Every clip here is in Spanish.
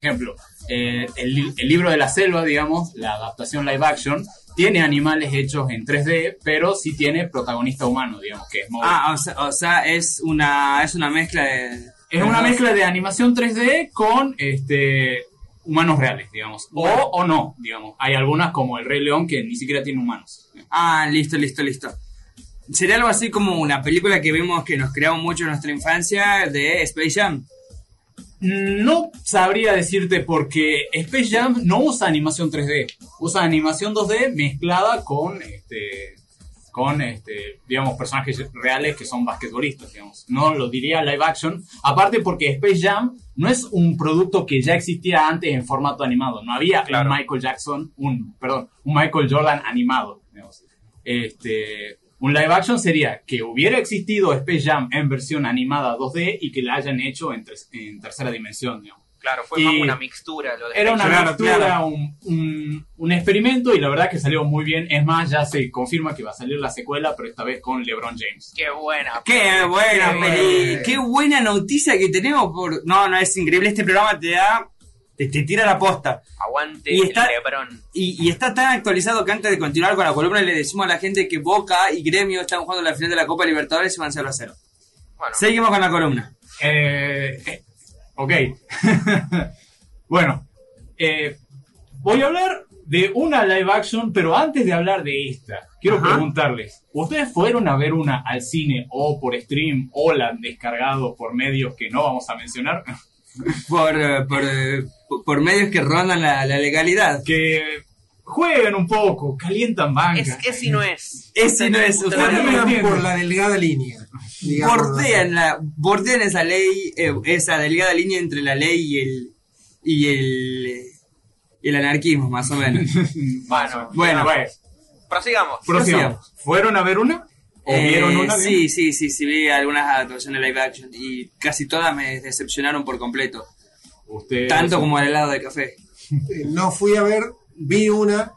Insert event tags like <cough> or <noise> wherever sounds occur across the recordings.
ejemplo, eh, el, li- el libro de la selva, digamos, la adaptación live action, tiene animales hechos en 3D, pero sí tiene protagonista humano, digamos, que es Mowgli. Ah, o sea, o sea, es una es una mezcla de es una mezcla de animación 3D con este humanos reales, digamos. O, o no, digamos. Hay algunas como el Rey León que ni siquiera tiene humanos. Ah, listo, listo, listo. Sería algo así como una película que vimos que nos creamos mucho en nuestra infancia de Space Jam. No sabría decirte porque Space Jam no usa animación 3D, usa animación 2D mezclada con este con este digamos personajes reales que son basquetbolistas, digamos. No lo diría live action, aparte porque Space Jam no es un producto que ya existía antes en formato animado, no había Claro. un Michael Jackson, un perdón, un Michael Jordan animado, digamos. Este un live action sería que hubiera existido Space Jam en versión animada 2D y que la hayan hecho en, tercera dimensión, digamos. Claro, fue Y- más una mixtura. Lo de Era una Claro, mixtura, claro. Un, un- un experimento y la verdad que salió muy bien. Es más, ya se confirma que va a salir la secuela, pero esta vez con LeBron James. Qué buena. Qué buena Qué peli, qué buena noticia que tenemos por No, no es increíble este programa te da te, te tira la posta. Aguante Y está- Lebron. Y, y está tan actualizado que antes de continuar con la columna le decimos a la gente que Boca y Gremio están jugando la final de la Copa Libertadores y van 0 a 0. Bueno, Seguimos con la columna. Eh, eh, ok. <laughs> bueno, eh, voy a hablar de una live action, pero antes de hablar de esta, quiero Ajá. preguntarles, ¿ustedes fueron a ver una al cine o por stream o la han descargado por medios que no vamos a mencionar? <laughs> Por, eh, por, eh, por- medios que rondan la, la legalidad. que jueguen un poco, calientan banca. es, es y no es. Ese no es. Ustedes por la delgada línea. bordean, la, bordean esa ley, eh, esa delgada línea entre la ley y el y el, eh, y el anarquismo, más o menos. <laughs> Bueno, Bueno, pues, prosigamos. prosigamos. ¿Fueron a ver una? ¿O Eh, vieron una? sí, sí, sí, sí, vi algunas adaptaciones live action y casi todas me decepcionaron por completo. Tanto como el helado de café. Eh, <laughs> No fui a ver, vi una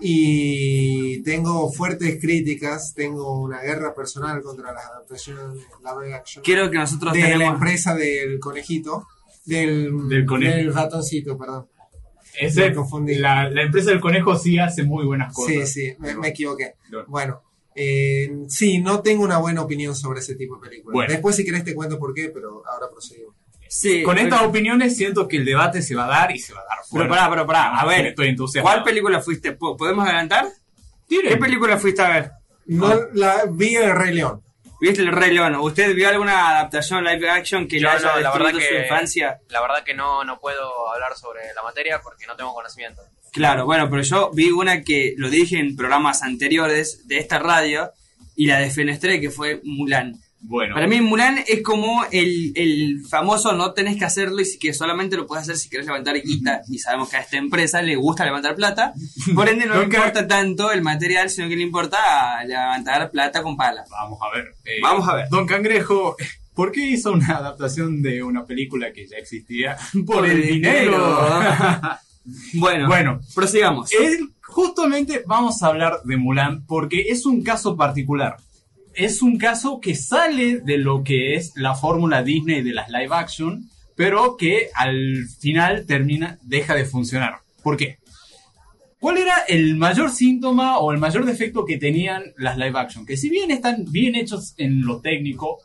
y tengo fuertes críticas, tengo una guerra personal contra las adaptaciones live action Quiero que nosotros de la empresa del conejito, del, Del conejo. del ratoncito, perdón. Ese- Me confundí. La, la empresa del conejo sí hace muy buenas cosas. Sí, sí, me, me equivoqué. No. Bueno, eh, sí, no tengo una buena opinión sobre ese tipo de películas. Bueno. Después si querés te cuento por qué, pero ahora proseguimos. Sí, Con pero- estas opiniones siento que el debate se va a dar y se va a dar Pero fuerte. pará, pero pará, a ver, Estoy entusiasmado. ¿cuál película fuiste? ¿Po- ¿Podemos adelantar? ¿Qué película fuiste a ver? No la vi el Rey León. ¿Viste el Rey León? ¿Usted vio alguna adaptación live action que le haya no, la verdad destruido su que- infancia? La verdad que no, no puedo hablar sobre la materia porque no tengo conocimiento. Claro, bueno, pero yo vi una que lo dije en programas anteriores de esta radio y la defenestré, que fue Mulan. Bueno, Para mí Mulan es como el, el famoso no tenés que hacerlo y si- que solamente lo puedes hacer si querés levantar guita y sabemos que a esta empresa le gusta levantar plata, por ende no le <laughs> importa tanto el material, sino que le importa levantar plata con pala. vamos a ver. Eh, Vamos a ver. Don Cangrejo, ¿por qué hizo una adaptación de una película que ya existía? Por, el dinero. <laughs> bueno, bueno, prosigamos. él- justamente vamos a hablar de Mulan porque es un caso particular. Es un caso que sale de lo que es la fórmula Disney de las live action, pero que al final termina, deja de funcionar. ¿Por qué? ¿Cuál era el mayor síntoma o el mayor defecto que tenían las live action? Que si bien están bien hechos en lo técnico,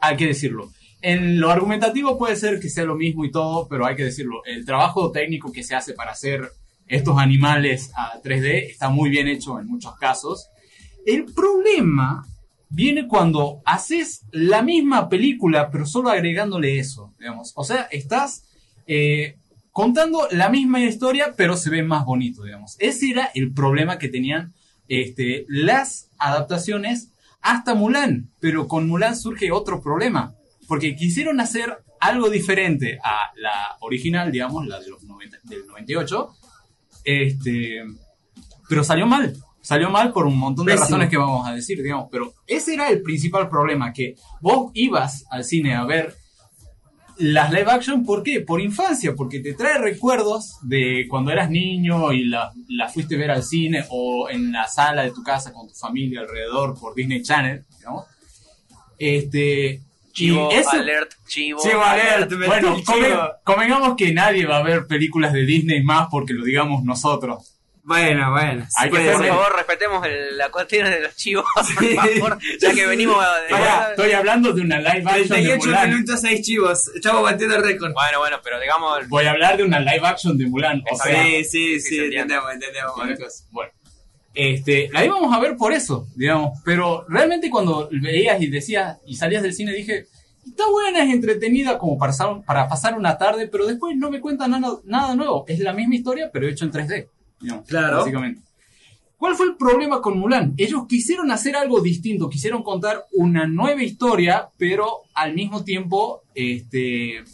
hay que decirlo. En lo argumentativo puede ser que sea lo mismo y todo, pero hay que decirlo. El trabajo técnico que se hace para hacer estos animales a 3D está muy bien hecho en muchos casos. El problema viene cuando haces la misma película, pero solo agregándole eso, digamos. O sea, estás eh, contando la misma historia, pero se ve más bonito, digamos. Ese era el problema que tenían este, las adaptaciones hasta Mulan. Pero con Mulan surge otro problema, porque quisieron hacer algo diferente a la original, digamos, la de los 90 del 98, este, pero salió mal. Salió mal por un montón de Pésimo. razones que vamos a decir, digamos. Pero ese era el principal problema, que vos ibas al cine a ver las live action, ¿por qué? Por infancia, porque te trae recuerdos de cuando eras niño y la, la fuiste a ver al cine o en la sala de tu casa con tu familia alrededor por Disney Channel, digamos. Este, Chivo, alert, chivo. Chivo alert, metí Bueno, come- convengamos que nadie va a ver películas de Disney más porque lo digamos nosotros. Bueno, bueno. Hay que Por favor, respetemos el- la cuestión de los chivos, por favor, ya que venimos de... Pará, estoy hablando de una live action de 38 Mulan. minutos, 6 chivos. Estamos batiendo el récord. Bueno, bueno, pero digamos... Voy a hablar de una live action de Mulan. O sea. Sí, sí, Sí, entendemos, entendemos, Marcos. Bueno, este, la íbamos a ver por eso, digamos. Pero realmente cuando veías y decías y salías del cine dije, está buena, es entretenida como para, pasar- para pasar una tarde, pero después no me cuenta nada, nada nuevo. Es la misma historia, pero hecho en 3D, digamos. Claro. Básicamente. ¿Cuál fue el problema con Mulan? Ellos quisieron hacer algo distinto, quisieron contar una nueva historia, pero al mismo tiempo este,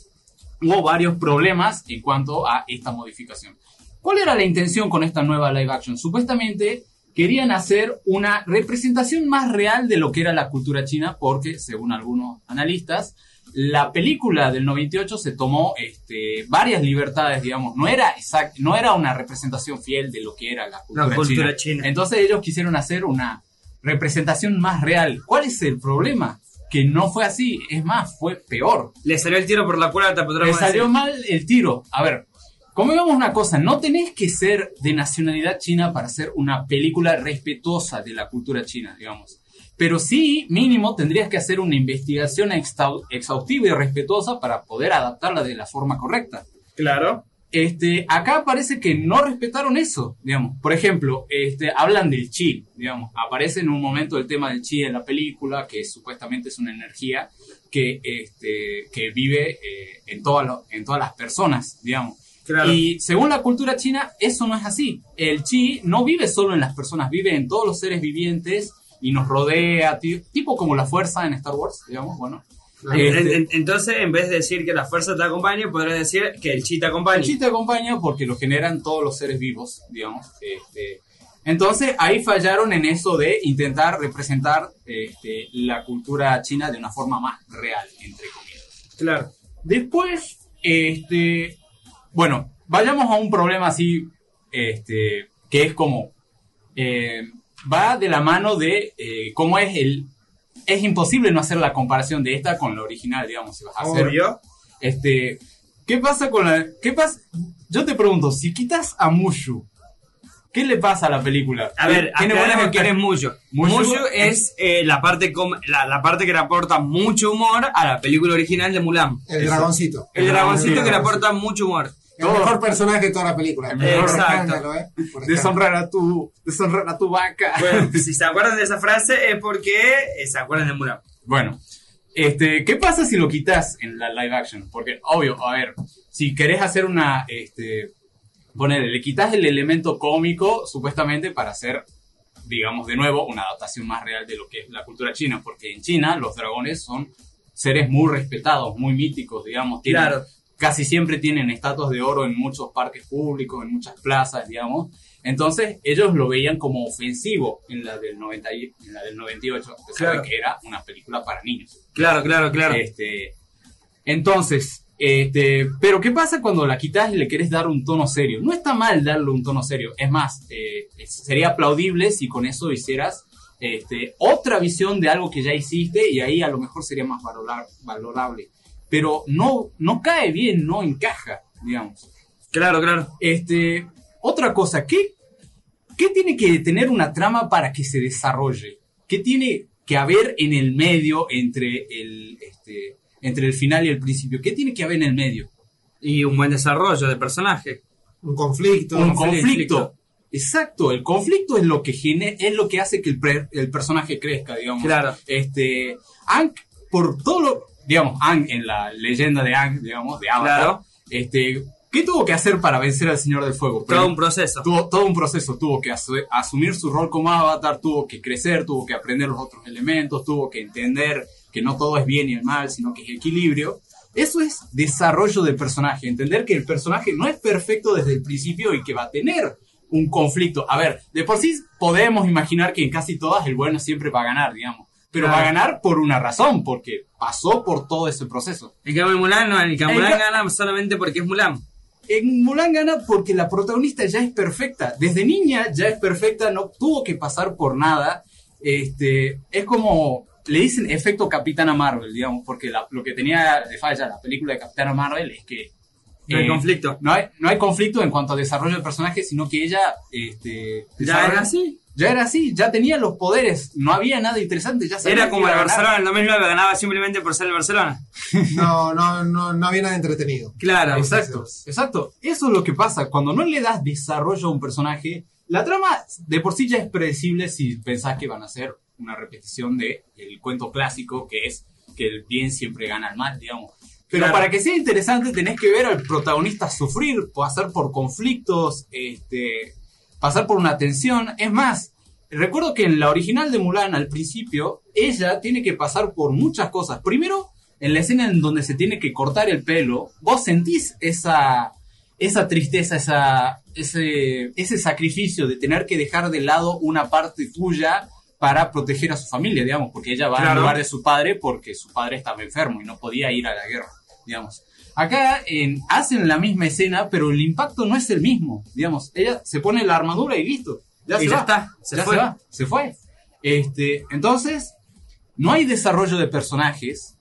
hubo varios problemas en cuanto a esta modificación. ¿Cuál era la intención con esta nueva live action? Supuestamente querían hacer una representación más real de lo que era la cultura china, porque según algunos analistas, la película del 98 se tomó este, varias libertades, digamos, no era exact, no era una representación fiel de lo que era la cultura, La cultura china. china. Entonces ellos quisieron hacer una representación más real. ¿Cuál es el problema? Que no fue así, es más, fue peor. Le salió el tiro por la culata, Le podríamos salió decir. mal el tiro. A ver, convengamos una cosa, no tenés que ser de nacionalidad china para hacer una película respetuosa de la cultura china, digamos. Pero sí, mínimo, tendrías que hacer una investigación exhaustiva y respetuosa para poder adaptarla de la forma correcta. Claro. Este, acá parece que no respetaron eso, digamos. Por ejemplo, este, hablan del chi, digamos. Aparece en un momento el tema del chi en la película, que supuestamente es una energía que, este, que vive eh, en, todas en todas las personas, digamos. Claro. Y según la cultura china, eso no es así. El chi no vive solo en las personas, vive en todos los seres vivientes y nos rodea, ti- tipo como la fuerza en Star Wars, digamos, bueno. En- Este, en- entonces, en vez de decir que la fuerza te acompaña, podrías decir que el chi te acompaña. El chi te acompaña porque lo generan todos los seres vivos, digamos. Este, entonces ahí fallaron en eso de intentar representar este, la cultura china de una forma más real, entre comillas. Claro. Después, este, bueno, vayamos a un problema así, este, que es como, eh, va de la mano de eh, cómo es el, es imposible no hacer la comparación de esta con la original, digamos, si vas a hacer Obvio. este, ¿qué pasa con la qué pasa? Yo te pregunto, si quitas a Mushu, ¿qué le pasa a la película? A ver, tiene buenas quién es Mushu. Mushu Mushu es eh, la, parte com- la, la parte que le aporta mucho humor a la película original de Mulan. El Eso. dragoncito. El dragoncito que le dragoncito. aporta mucho humor. El mejor personaje de toda la película. El mejor. Escándalo, ¿eh? Deshonrar a tu deshonrar a tu vaca. Bueno, <laughs> si se acuerdan de esa frase es porque eh, se acuerdan de Mulan. Bueno, este, ¿qué pasa si lo quitas en la live action? Porque, obvio, a ver, si querés hacer una, este, ponele, le quitas el elemento cómico, supuestamente, para hacer, digamos, de nuevo, una adaptación más real de lo que es la cultura china, porque en China los dragones son seres muy respetados, muy míticos, digamos, tienen- Claro. Casi siempre tienen estatuas de oro en muchos parques públicos, en muchas plazas, digamos. Entonces, ellos lo veían como ofensivo en la del, 90 y- en la del 98, a pesar Claro. de que era una película para niños. Claro, claro, claro. Este, entonces, este, pero ¿qué pasa cuando la quitas y le querés dar un tono serio? No está mal darle un tono serio. Es más, eh, sería aplaudible si con eso hicieras este, otra visión de algo que ya hiciste y ahí a lo mejor sería más valorable. Pero no, no cae bien, no encaja, digamos. Claro, claro. Este, otra cosa, ¿qué, ¿qué tiene que tener una trama para que se desarrolle? ¿Qué tiene que haber en el medio entre el, este, entre el final y el principio? ¿Qué tiene que haber en el medio? Y un buen desarrollo de personaje. Un conflicto. Un conflicto. conflicto. Exacto, el conflicto es lo que gene- es lo que hace que el, pre- el personaje crezca, digamos. Claro. Este, por todo lo, digamos, Aang en la leyenda de Aang, digamos, de Avatar, Claro. este, ¿qué tuvo que hacer para vencer al Señor del Fuego? Todo un proceso. tuvo todo un proceso, tuvo que asu- asumir su rol como avatar, tuvo que crecer, tuvo que aprender los otros elementos, tuvo que entender que no todo es bien y el mal, sino que es equilibrio. Eso es desarrollo del personaje, entender que el personaje no es perfecto desde el principio y que va a tener un conflicto. A ver, de por sí podemos imaginar que en casi todas el bueno siempre va a ganar, digamos. Pero Claro. va a ganar por una razón, porque pasó por todo ese proceso. En cambio, Mulan no, en Mulan ca- gana solamente porque es Mulan. En Mulan gana porque la protagonista ya es perfecta. Desde niña ya es perfecta, no tuvo que pasar por nada. Este, es como le dicen efecto Capitana Marvel, digamos, porque la- lo que tenía de falla la película de Capitana Marvel es que No hay eh, conflicto. No hay, no hay conflicto en cuanto a desarrollo del personaje, sino que ella este, ¿Ya era así? Ya era así, ya tenía los poderes, no había nada interesante, ya sabía Era como el. Barcelona en el 2009, ganaba simplemente por ser el Barcelona. <laughs> No, no, no, no había nada entretenido. Claro, Exacto, exacto. Eso es lo que pasa. Cuando no le das desarrollo a un personaje, la trama de por sí ya es predecible si pensás que van a ser una repetición de el cuento clásico que es que el bien siempre gana al mal, digamos. Pero Claro. para que sea interesante tenés que ver al protagonista sufrir, pasar por conflictos, este, pasar por una tensión. Es más, recuerdo que en la original de Mulan al principio, ella tiene que pasar por muchas cosas. Primero, en la escena en donde se tiene que cortar el pelo, vos sentís esa, esa tristeza, esa, ese, ese sacrificio de tener que dejar de lado una parte tuya para proteger a su familia, digamos, porque ella va Claro. lugar de su padre porque su padre estaba enfermo y no podía ir a la guerra, digamos. Acá en, hacen la misma escena, pero el impacto no es el mismo, digamos. Ella se pone la armadura y listo. Ya Y se ya va. está, se Ya fue. va, se fue. Este, entonces, no hay desarrollo de personajes.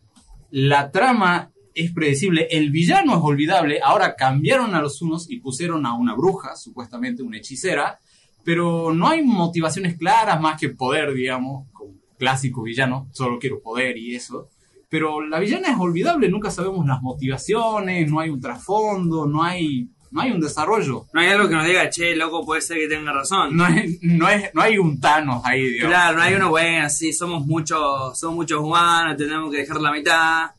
La trama es predecible. El villano es olvidable. Ahora cambiaron a los unos y pusieron a una bruja, supuestamente una hechicera. Pero no hay motivaciones claras más que poder, digamos, como clásico villano. Solo quiero poder y eso. Pero la villana es olvidable. Nunca sabemos las motivaciones. No hay un trasfondo. No hay, no hay un desarrollo. No hay algo que nos diga, che, loco, puede ser que tenga razón. No, es, no, es, no hay un Thanos ahí, digamos. Claro, no hay uno bueno, sí, somos muchos, somos muchos humanos, tenemos que dejar la mitad.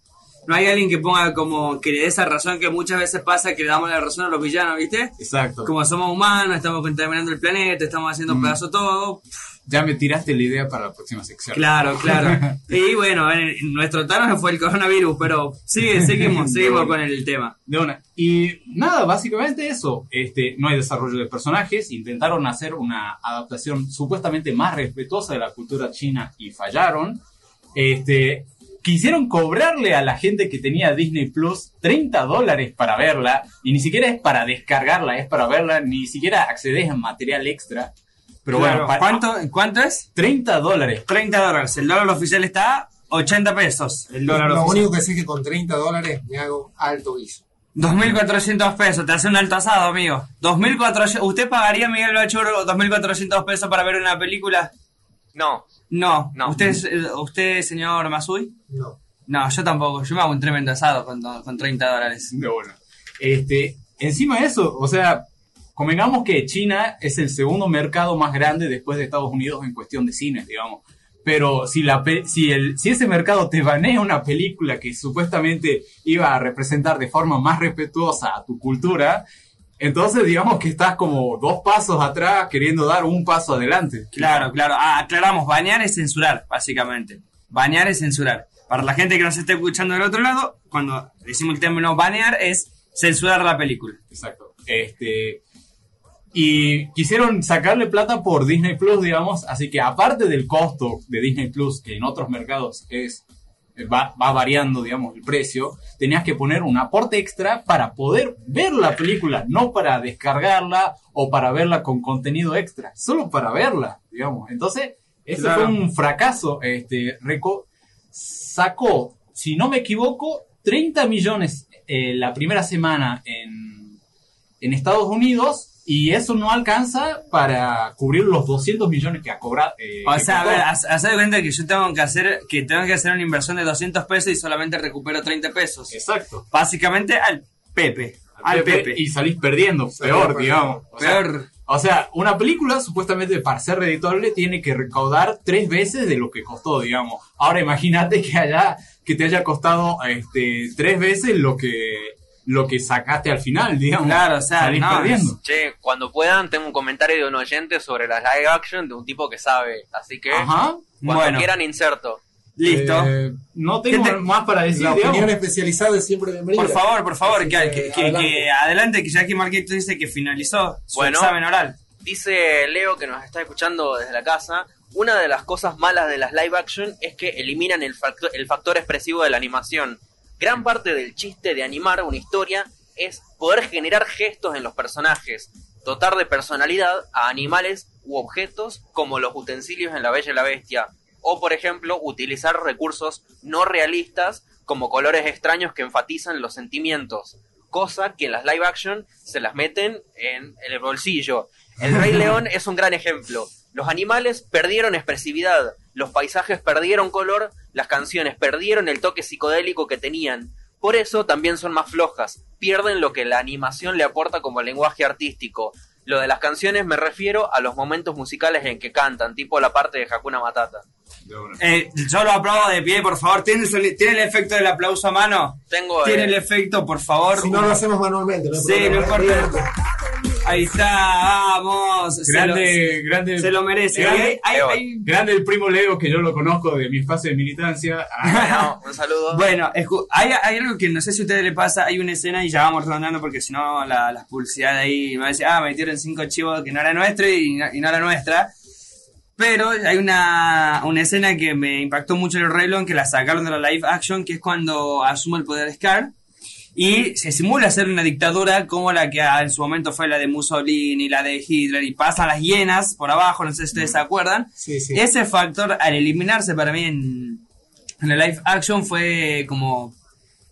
No hay alguien que ponga como que le dé esa razón que muchas veces pasa que le damos la razón a los villanos, ¿viste? Exacto. Como somos humanos, estamos contaminando el planeta, estamos haciendo Mm. pedazo todo. Ya me tiraste la idea para la próxima sección. Claro, <laughs> claro. Y bueno, en- nuestro Thanos fue el coronavirus, pero sigue, <laughs> seguimos, seguimos con el tema. De una. Y nada, básicamente eso. Este, no hay desarrollo de personajes. Intentaron hacer una adaptación supuestamente más respetuosa de la cultura china y fallaron. Este, quisieron cobrarle a la gente que tenía Disney Plus 30 dólares para verla. Y ni siquiera es para descargarla, es para verla. Ni siquiera accedes a material extra. Pero Claro, bueno, ¿cuánto, ¿cuánto es? 30 dólares. 30 dólares. El dólar oficial está 80 pesos. El dólar Lo oficial. único que sé es que con 30 dólares me hago alto guiso. 2.400 pesos, te hace un alto asado, amigo. 2.400, ¿Usted pagaría, Miguel Bachuro, 2.400 pesos para ver una película? No, No. No. ¿Usted, eh, usted señor Masui? No. No, yo tampoco. Yo me hago un tremendo asado con, con 30 dólares. De una. Este, encima de eso, o sea, convengamos que China es el segundo mercado más grande después de Estados Unidos en cuestión de cines, digamos. Pero si, la, si, el, si ese mercado te banea una película que supuestamente iba a representar de forma más respetuosa a tu cultura, entonces digamos que estás como dos pasos atrás queriendo dar un paso adelante. Claro, claro. Ah, aclaramos, bañar es censurar, básicamente. Bañar es censurar. Para la gente que nos esté escuchando del otro lado, cuando decimos el término banear es censurar la película. Exacto. Este, y quisieron sacarle plata por Disney Plus, digamos, así que aparte del costo de Disney Plus, que en otros mercados es va, va variando, digamos, el precio, tenías que poner un aporte extra para poder ver la película, no para descargarla o para verla con contenido extra, solo para verla, digamos. Entonces, ese Claro. fue un fracaso. Este, reco- sacó, si no me equivoco, 30 millones eh, la primera semana en, en Estados Unidos y eso no alcanza para cubrir los 200 millones que ha cobrado. eh, O sea, a ver, haz, de cuenta que yo tengo que hacer que tengo que hacer una inversión de 200 pesos y solamente recupero 30 pesos. Exacto. Básicamente al Pepe. Al Pepe. Y salís perdiendo, peor, digamos. O sea, Peor. O sea, una película supuestamente para ser reditable tiene que recaudar tres veces de lo que costó, digamos. Ahora imagínate que haya, que te haya costado este, tres veces lo que, lo que sacaste al final, digamos. Claro, o sea, Salís no, perdiendo. che, cuando puedan, tengo un comentario de un oyente sobre las live action de un tipo que sabe. Así que, Ajá. cuando Bueno. quieran, inserto. Listo. Eh, no tengo más para decir, La digamos. opinión especializada es siempre bienvenida. por favor, por favor, que, que- que- adelante. que adelante, que Jackie Marquito dice que finalizó su Bueno. examen oral. Dice Leo que nos está escuchando desde la casa. Una de las cosas malas de las live action es que eliminan el factor, el factor expresivo de la animación. Gran parte del chiste de animar una historia es poder generar gestos en los personajes, dotar de personalidad a animales u objetos como los utensilios en La Bella y la Bestia, o por ejemplo utilizar recursos no realistas como colores extraños que enfatizan los sentimientos, cosa que en las live action se las meten en el bolsillo. El Rey <laughs> León es un gran ejemplo. Los animales perdieron expresividad, los paisajes perdieron color, las canciones perdieron el toque psicodélico que tenían. Por eso también son más flojas, pierden lo que la animación le aporta como lenguaje artístico. Lo de las canciones me refiero a los momentos musicales en que cantan, tipo la parte de Hakuna Matata. Eh, yo lo aplaudo de pie, por favor. ¿Tiene, el- ¿tiene el efecto del aplauso a mano? Tengo ¿Tiene eh, el efecto, por favor? Si no lo hacemos manualmente, no Sí, no importa. Ahí está, vamos. Se Grande, lo- grande. Se lo merece. Grande, Hay- hay- Leo. hay- grande el primo Leo, que yo lo conozco de mi fase de militancia. <laughs> Ah, no, un saludo. Bueno, hay, hay algo que no sé si a ustedes les pasa, hay una escena y ya vamos redondeando porque si no la, las publicidades ahí me decir, ah, metieron cinco chivos que no era nuestro y no, y no era nuestra. Pero hay una, una escena que me impactó mucho en el León, que la sacaron de la live action, que es cuando asume el poder Scar y se simula ser una dictadura como la que ah, en su momento fue la de Mussolini, la de Hitler, y pasan las hienas por abajo, no sé si ustedes se acuerdan. Sí, sí. Ese factor, al eliminarse para mí en, en la live action, fue como.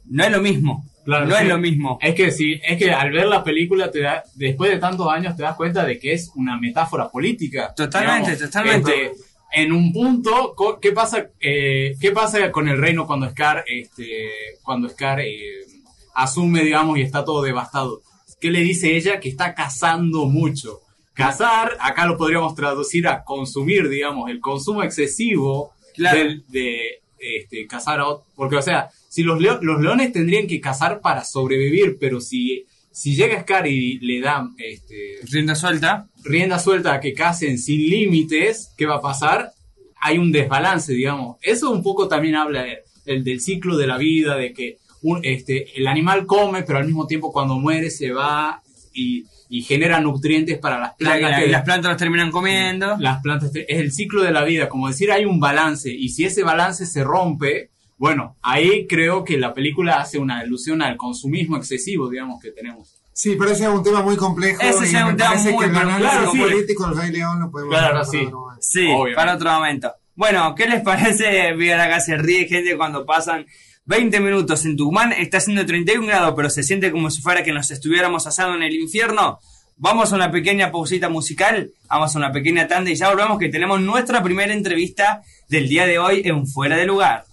No es lo mismo. Claro, no sí. es lo mismo. Es que sí, es que al ver la película te da, después de tantos años te das cuenta de que es una metáfora política. Totalmente, totalmente. Este, en un punto, ¿qué pasa, eh, ¿qué pasa con el reino cuando Scar, este, cuando Scar eh, asume, digamos, y está todo devastado? ¿Qué le dice ella? Que está cazando mucho. Cazar, acá lo podríamos traducir a consumir, digamos, el consumo excesivo Claro. del- de este, cazar a ot- Porque, o sea, si los, leo- los leones tendrían que cazar para sobrevivir, pero si, si llega Scar y le dan este, Rienda suelta. rienda suelta a que casen sin límites, ¿qué va a pasar? Hay un desbalance, digamos. Eso un poco también habla el del ciclo de la vida, de que un- este, el animal come, pero al mismo tiempo cuando muere se va y, y genera nutrientes para las La- plantas. la- que- y las plantas los terminan comiendo. las plantas, es el ciclo de la vida, como decir, hay un balance, y si ese balance se rompe, bueno, ahí creo que la película hace una alusión al consumismo excesivo, digamos, que tenemos. Sí, pero ese es un tema muy complejo. Ese es un tema parece muy que el complejo, análisis claro, sí. político del Rey León lo podemos Claro, para sí. otro momento. Sí, Obviamente. para otro momento. Bueno, ¿qué les parece? <laughs> Miren acá se ríe gente cuando pasan 20 minutos en Tucumán, está haciendo 31 grados, pero se siente como si fuera que nos estuviéramos asando en el infierno. Vamos a una pequeña pausita musical, vamos a una pequeña tanda y ya volvemos que tenemos nuestra primera entrevista del día de hoy en Fuera de Lugar.